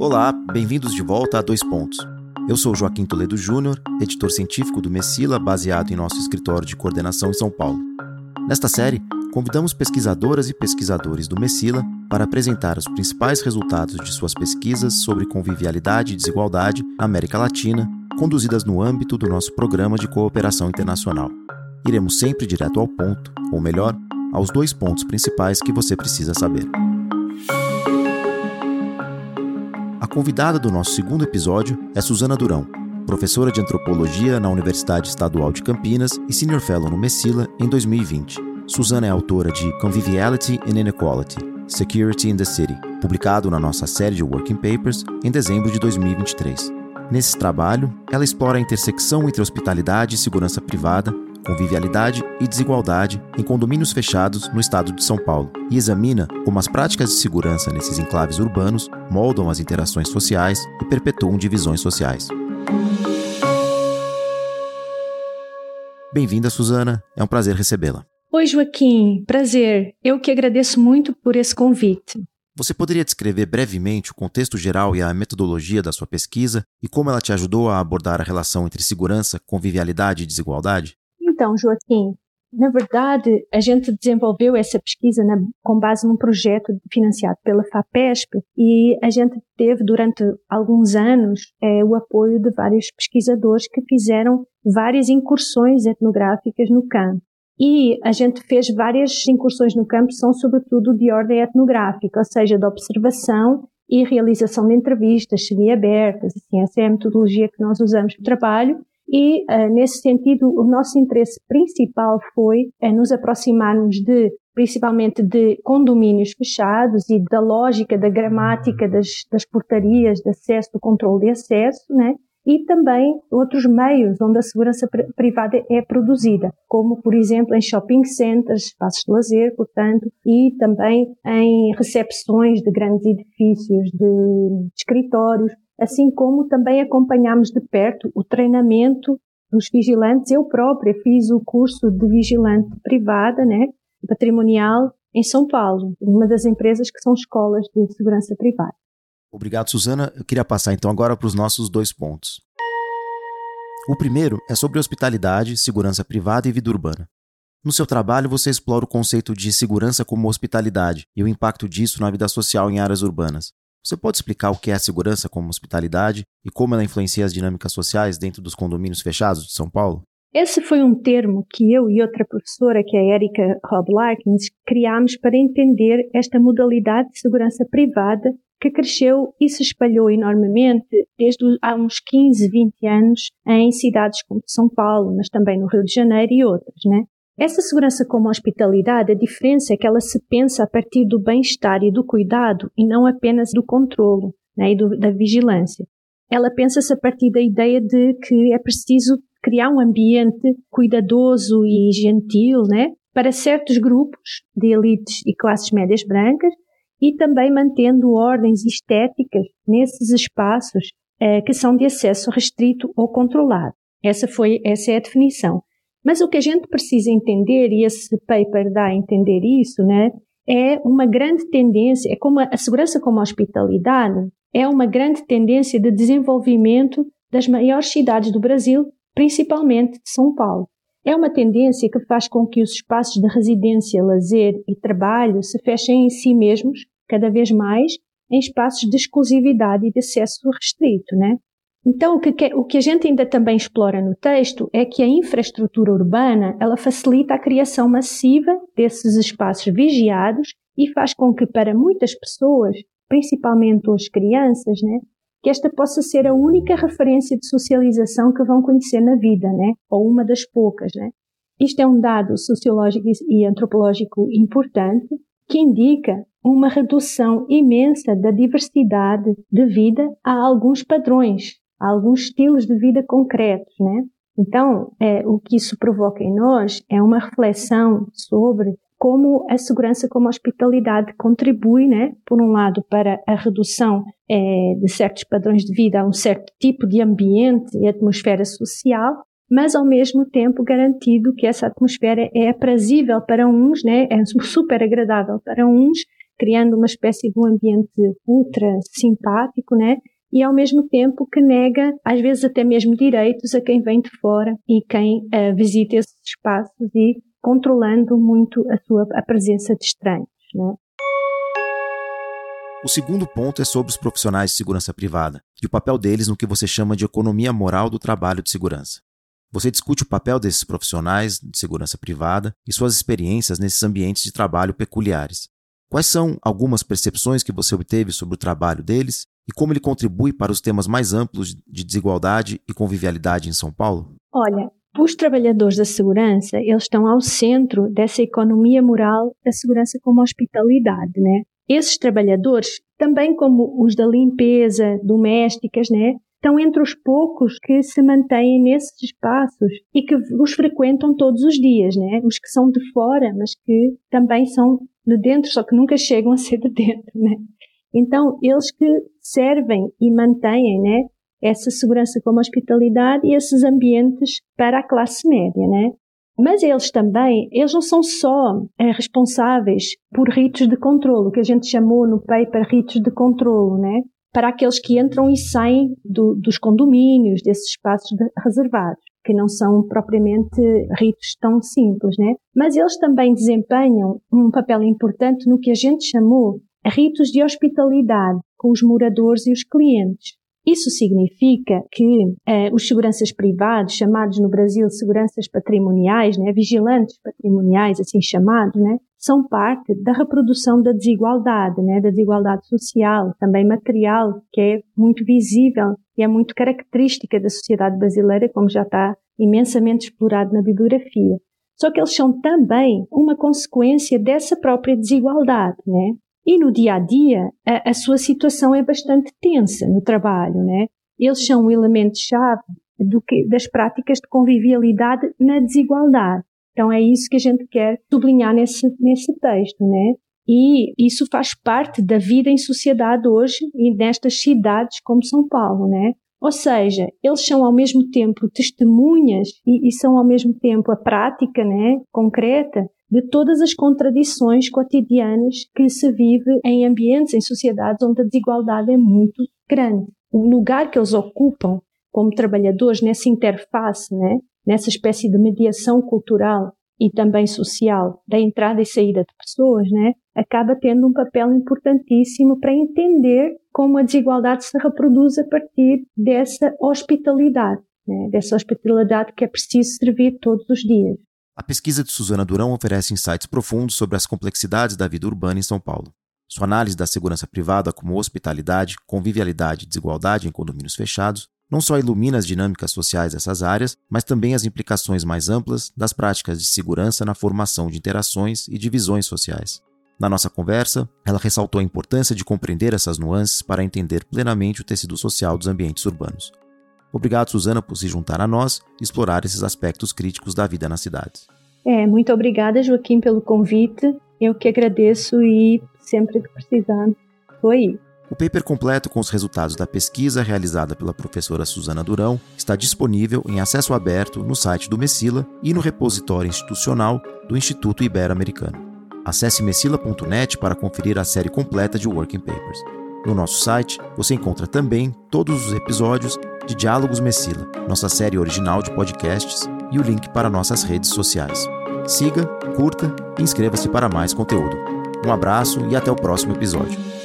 Olá, bem-vindos de volta a Dois Pontos. Eu sou Joaquim Toledo Júnior, editor científico do Messila, baseado em nosso escritório de coordenação em São Paulo. Nesta série, convidamos pesquisadoras e pesquisadores do Messila para apresentar os principais resultados de suas pesquisas sobre convivialidade e desigualdade na América Latina, conduzidas no âmbito do nosso programa de cooperação internacional. Iremos sempre direto ao ponto, ou melhor, aos dois pontos principais que você precisa saber. Convidada do nosso segundo episódio é Suzana Durão, professora de antropologia na Universidade Estadual de Campinas e senior fellow no Messila em 2020. Suzana é autora de Conviviality and Inequality: Security in the City, publicado na nossa série de working papers em dezembro de 2023. Nesse trabalho, ela explora a intersecção entre hospitalidade e segurança privada convivialidade e desigualdade em condomínios fechados no estado de São Paulo e examina como as práticas de segurança nesses enclaves urbanos moldam as interações sociais e perpetuam divisões sociais. Bem-vinda, Suzana. É um prazer recebê-la. Oi, Joaquim. Prazer. Eu que agradeço muito por esse convite. Você poderia descrever brevemente o contexto geral e a metodologia da sua pesquisa e como ela te ajudou a abordar a relação entre segurança, convivialidade e desigualdade? Então, Joaquim, na verdade, a gente desenvolveu essa pesquisa na, com base num projeto financiado pela FAPESP e a gente teve durante alguns anos é, o apoio de vários pesquisadores que fizeram várias incursões etnográficas no campo. E a gente fez várias incursões no campo, são sobretudo de ordem etnográfica, ou seja, de observação e realização de entrevistas semi-abertas. Assim, essa é a metodologia que nós usamos no trabalho e, uh, nesse sentido, o nosso interesse principal foi uh, nos aproximarmos de, principalmente de condomínios fechados e da lógica, da gramática das, das portarias de acesso, do controle de acesso, né? E também outros meios onde a segurança privada é produzida, como, por exemplo, em shopping centers, espaços de lazer, portanto, e também em recepções de grandes edifícios, de escritórios, assim como também acompanhamos de perto o treinamento dos vigilantes. Eu própria fiz o curso de vigilante privada, né, patrimonial, em São Paulo, uma das empresas que são escolas de segurança privada. Obrigado, Suzana. Eu queria passar então agora para os nossos dois pontos. O primeiro é sobre hospitalidade, segurança privada e vida urbana. No seu trabalho, você explora o conceito de segurança como hospitalidade e o impacto disso na vida social em áreas urbanas. Você pode explicar o que é a segurança como hospitalidade e como ela influencia as dinâmicas sociais dentro dos condomínios fechados de São Paulo? Esse foi um termo que eu e outra professora, que é a Erika Rob Larkins, criámos para entender esta modalidade de segurança privada que cresceu e se espalhou enormemente desde há uns 15, 20 anos em cidades como São Paulo, mas também no Rio de Janeiro e outras, né? Essa segurança como hospitalidade, a diferença é que ela se pensa a partir do bem-estar e do cuidado e não apenas do controlo né, e do, da vigilância. Ela pensa-se a partir da ideia de que é preciso criar um ambiente cuidadoso e gentil né, para certos grupos de elites e classes médias brancas e também mantendo ordens estéticas nesses espaços eh, que são de acesso restrito ou controlado. Essa foi essa é a definição. Mas o que a gente precisa entender, e esse paper dá a entender isso, né, é uma grande tendência, é como a segurança como a hospitalidade, é uma grande tendência de desenvolvimento das maiores cidades do Brasil, principalmente de São Paulo. É uma tendência que faz com que os espaços de residência, lazer e trabalho se fechem em si mesmos, cada vez mais, em espaços de exclusividade e de acesso restrito, né? Então, o que, o que a gente ainda também explora no texto é que a infraestrutura urbana ela facilita a criação massiva desses espaços vigiados e faz com que para muitas pessoas, principalmente as crianças, né, que esta possa ser a única referência de socialização que vão conhecer na vida, né, ou uma das poucas, né. Isto é um dado sociológico e antropológico importante que indica uma redução imensa da diversidade de vida a alguns padrões a alguns estilos de vida concretos, né? Então, é, o que isso provoca em nós é uma reflexão sobre como a segurança como a hospitalidade contribui, né, por um lado, para a redução é, de certos padrões de vida a um certo tipo de ambiente e atmosfera social, mas ao mesmo tempo garantido que essa atmosfera é aprazível para uns, né, é super agradável para uns, criando uma espécie de um ambiente ultra simpático, né? E ao mesmo tempo que nega, às vezes até mesmo direitos a quem vem de fora e quem uh, visita esses espaços e controlando muito a sua a presença de estranhos, né? O segundo ponto é sobre os profissionais de segurança privada e o papel deles no que você chama de economia moral do trabalho de segurança. Você discute o papel desses profissionais de segurança privada e suas experiências nesses ambientes de trabalho peculiares. Quais são algumas percepções que você obteve sobre o trabalho deles e como ele contribui para os temas mais amplos de desigualdade e convivialidade em São Paulo? Olha, os trabalhadores da segurança, eles estão ao centro dessa economia moral da segurança como hospitalidade, né? Esses trabalhadores, também como os da limpeza, domésticas, né, estão entre os poucos que se mantêm nesses espaços e que os frequentam todos os dias, né? Os que são de fora, mas que também são de dentro, só que nunca chegam a ser de dentro, né? Então, eles que servem e mantêm, né, essa segurança como hospitalidade e esses ambientes para a classe média, né? Mas eles também, eles não são só é, responsáveis por ritos de controlo, que a gente chamou no paper ritos de controlo, né? Para aqueles que entram e saem do, dos condomínios, desses espaços de, reservados, que não são propriamente ritos tão simples, né? Mas eles também desempenham um papel importante no que a gente chamou ritos de hospitalidade com os moradores e os clientes. Isso significa que eh, os seguranças privados, chamados no Brasil seguranças patrimoniais, né, vigilantes patrimoniais, assim chamados, né, são parte da reprodução da desigualdade, né, da desigualdade social, também material, que é muito visível e é muito característica da sociedade brasileira, como já está imensamente explorado na bibliografia. Só que eles são também uma consequência dessa própria desigualdade, né? E no dia a dia, a, sua situação é bastante tensa no trabalho, né? Eles são um elemento-chave das práticas de convivialidade na desigualdade. Então é isso que a gente quer sublinhar nesse, nesse texto, né? E isso faz parte da vida em sociedade hoje e nestas cidades como São Paulo, né? Ou seja, eles são ao mesmo tempo testemunhas e, e são ao mesmo tempo a prática, né, concreta de todas as contradições cotidianas que se vive em ambientes, em sociedades onde a desigualdade é muito grande. O lugar que eles ocupam como trabalhadores nessa interface, né, nessa espécie de mediação cultural e também social da entrada e saída de pessoas, né, acaba tendo um papel importantíssimo para entender como a desigualdade se reproduz a partir dessa hospitalidade, né, dessa hospitalidade que é preciso servir todos os dias. A pesquisa de Suzana Durão oferece insights profundos sobre as complexidades da vida urbana em São Paulo. Sua análise da segurança privada como hospitalidade, convivialidade e desigualdade em condomínios fechados não só ilumina as dinâmicas sociais dessas áreas, mas também as implicações mais amplas das práticas de segurança na formação de interações e divisões sociais. Na nossa conversa, ela ressaltou a importância de compreender essas nuances para entender plenamente o tecido social dos ambientes urbanos. Obrigado, Suzana, por se juntar a nós e explorar esses aspectos críticos da vida nas cidades. É, muito obrigada, Joaquim, pelo convite. Eu que agradeço e sempre que precisar, estou aí. O paper completo com os resultados da pesquisa realizada pela professora Suzana Durão está disponível em acesso aberto no site do Messila e no repositório institucional do Instituto Ibero-Americano. Acesse messila.net para conferir a série completa de Working Papers. No nosso site, você encontra também todos os episódios de Diálogos Messila, nossa série original de podcasts, e o link para nossas redes sociais. Siga, curta e inscreva-se para mais conteúdo. Um abraço e até o próximo episódio.